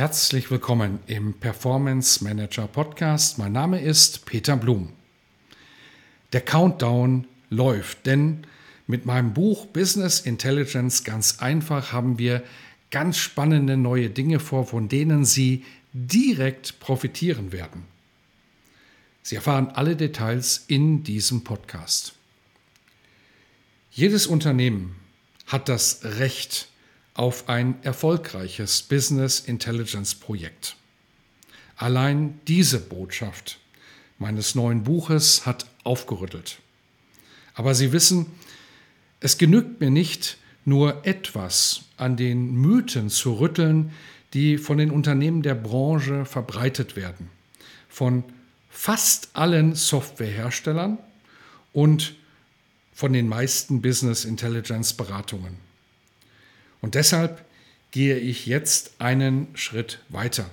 Herzlich willkommen im Performance Manager Podcast. Mein Name ist Peter Blum. Der Countdown läuft, denn mit meinem Buch Business Intelligence ganz einfach haben wir ganz spannende neue Dinge vor, von denen Sie direkt profitieren werden. Sie erfahren alle Details in diesem Podcast. Jedes Unternehmen hat das Recht, auf ein erfolgreiches Business Intelligence Projekt. Allein diese Botschaft meines neuen Buches hat aufgerüttelt. Aber Sie wissen, es genügt mir nicht, nur etwas an den Mythen zu rütteln, die von den Unternehmen der Branche verbreitet werden. Von fast allen Softwareherstellern und von den meisten Business Intelligence Beratungen. Und deshalb gehe ich jetzt einen Schritt weiter.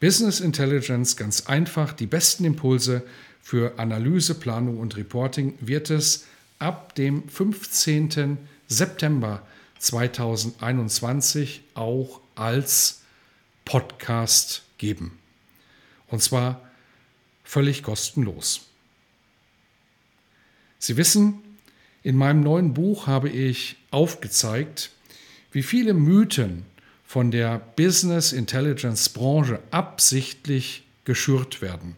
Business Intelligence ganz einfach, die besten Impulse für Analyse, Planung und Reporting wird es ab dem 15. September 2021 auch als Podcast geben. Und zwar völlig kostenlos. Sie wissen, in meinem neuen Buch habe ich aufgezeigt, wie viele Mythen von der Business Intelligence Branche absichtlich geschürt werden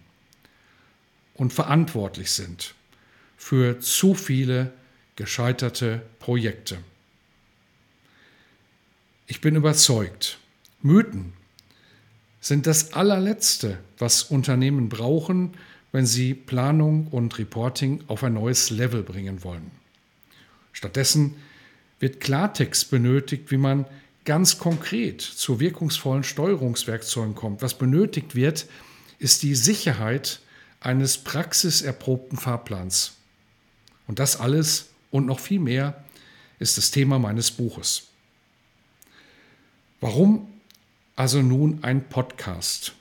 und verantwortlich sind für zu viele gescheiterte Projekte. Ich bin überzeugt, Mythen sind das allerletzte, was Unternehmen brauchen, wenn sie Planung und Reporting auf ein neues Level bringen wollen. Stattdessen wird Klartext benötigt, wie man ganz konkret zu wirkungsvollen Steuerungswerkzeugen kommt. Was benötigt wird, ist die Sicherheit eines praxiserprobten Fahrplans. Und das alles und noch viel mehr ist das Thema meines Buches. Warum also nun ein Podcast?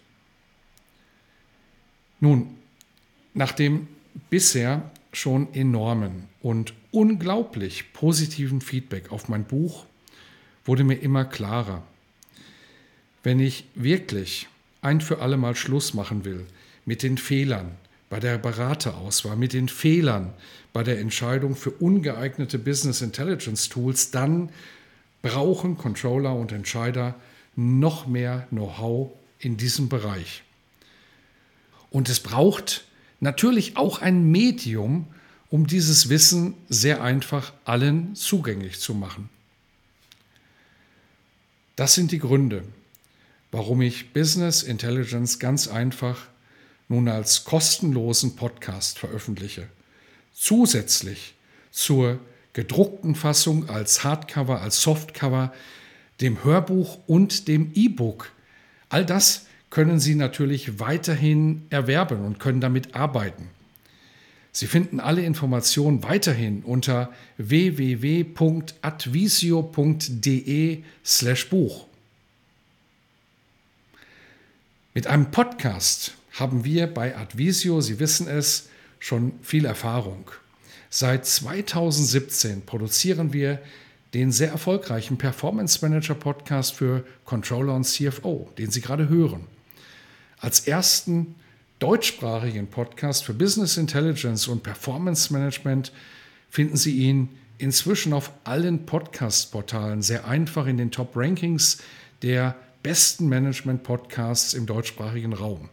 Nun, nachdem bisher schon enormen und unglaublich positiven Feedback auf mein Buch wurde mir immer klarer. Wenn ich wirklich ein für alle Mal Schluss machen will mit den Fehlern bei der Beraterauswahl, mit den Fehlern bei der Entscheidung für ungeeignete Business Intelligence Tools, dann brauchen Controller und Entscheider noch mehr Know-how in diesem Bereich. Und es braucht natürlich auch ein Medium, um dieses Wissen sehr einfach allen zugänglich zu machen. Das sind die Gründe, warum ich Business Intelligence ganz einfach nun als kostenlosen Podcast veröffentliche. Zusätzlich zur gedruckten Fassung als Hardcover, als Softcover, dem Hörbuch und dem E-Book. All das können Sie natürlich weiterhin erwerben und können damit arbeiten. Sie finden alle Informationen weiterhin unter www.advisio.de/buch. Mit einem Podcast haben wir bei Advisio, Sie wissen es, schon viel Erfahrung. Seit 2017 produzieren wir den sehr erfolgreichen Performance Manager Podcast für Controller und CFO, den Sie gerade hören. Als ersten deutschsprachigen Podcast für Business Intelligence und Performance Management finden Sie ihn inzwischen auf allen Podcast-Portalen sehr einfach in den Top-Rankings der besten Management-Podcasts im deutschsprachigen Raum.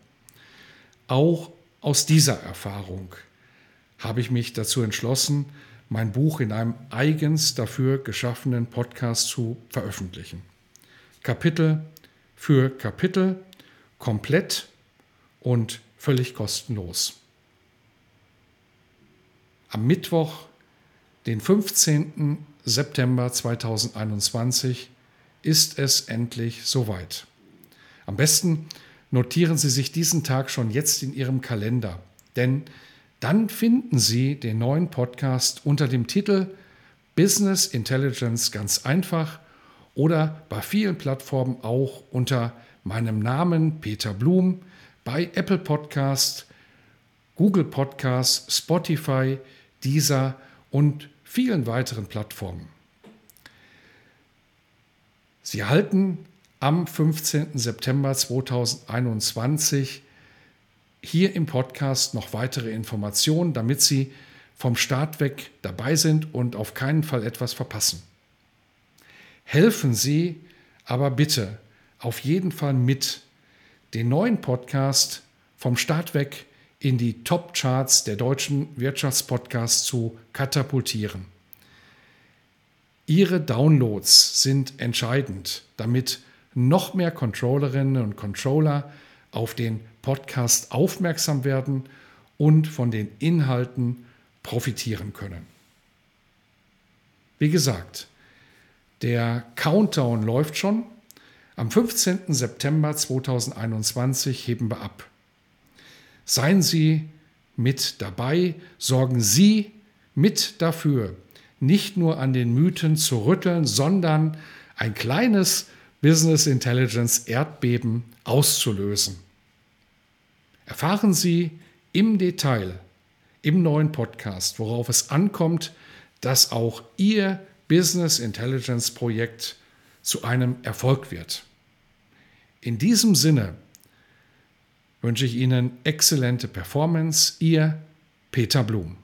Auch aus dieser Erfahrung habe ich mich dazu entschlossen, mein Buch in einem eigens dafür geschaffenen Podcast zu veröffentlichen. Kapitel für Kapitel, komplett und völlig kostenlos. Am Mittwoch, den 15. September 2021 ist es endlich soweit. Am besten notieren Sie sich diesen Tag schon jetzt in Ihrem Kalender, denn dann finden Sie den neuen Podcast unter dem Titel Business Intelligence ganz einfach oder bei vielen Plattformen auch unter meinem Namen Peter Blum bei Apple Podcast, Google Podcast, Spotify, Deezer und vielen weiteren Plattformen. Sie erhalten am 15. September 2021 hier im Podcast noch weitere Informationen, damit Sie vom Start weg dabei sind und auf keinen Fall etwas verpassen. Helfen Sie aber bitte auf jeden Fall mit, den neuen Podcast vom Start weg in die Top-Charts der deutschen Wirtschaftspodcasts zu katapultieren. Ihre Downloads sind entscheidend, damit noch mehr Controllerinnen und Controller auf den Podcast aufmerksam werden und von den Inhalten profitieren können. Wie gesagt, der Countdown läuft schon. Am 15. September 2021 heben wir ab. Seien Sie mit dabei, sorgen Sie mit dafür, nicht nur an den Mythen zu rütteln, sondern ein kleines Business Intelligence Erdbeben auszulösen. Erfahren Sie im Detail im neuen Podcast, worauf es ankommt, dass auch Ihr Business Intelligence Projekt zu einem Erfolg wird. In diesem Sinne wünsche ich Ihnen exzellente Performance. Ihr Peter Blum.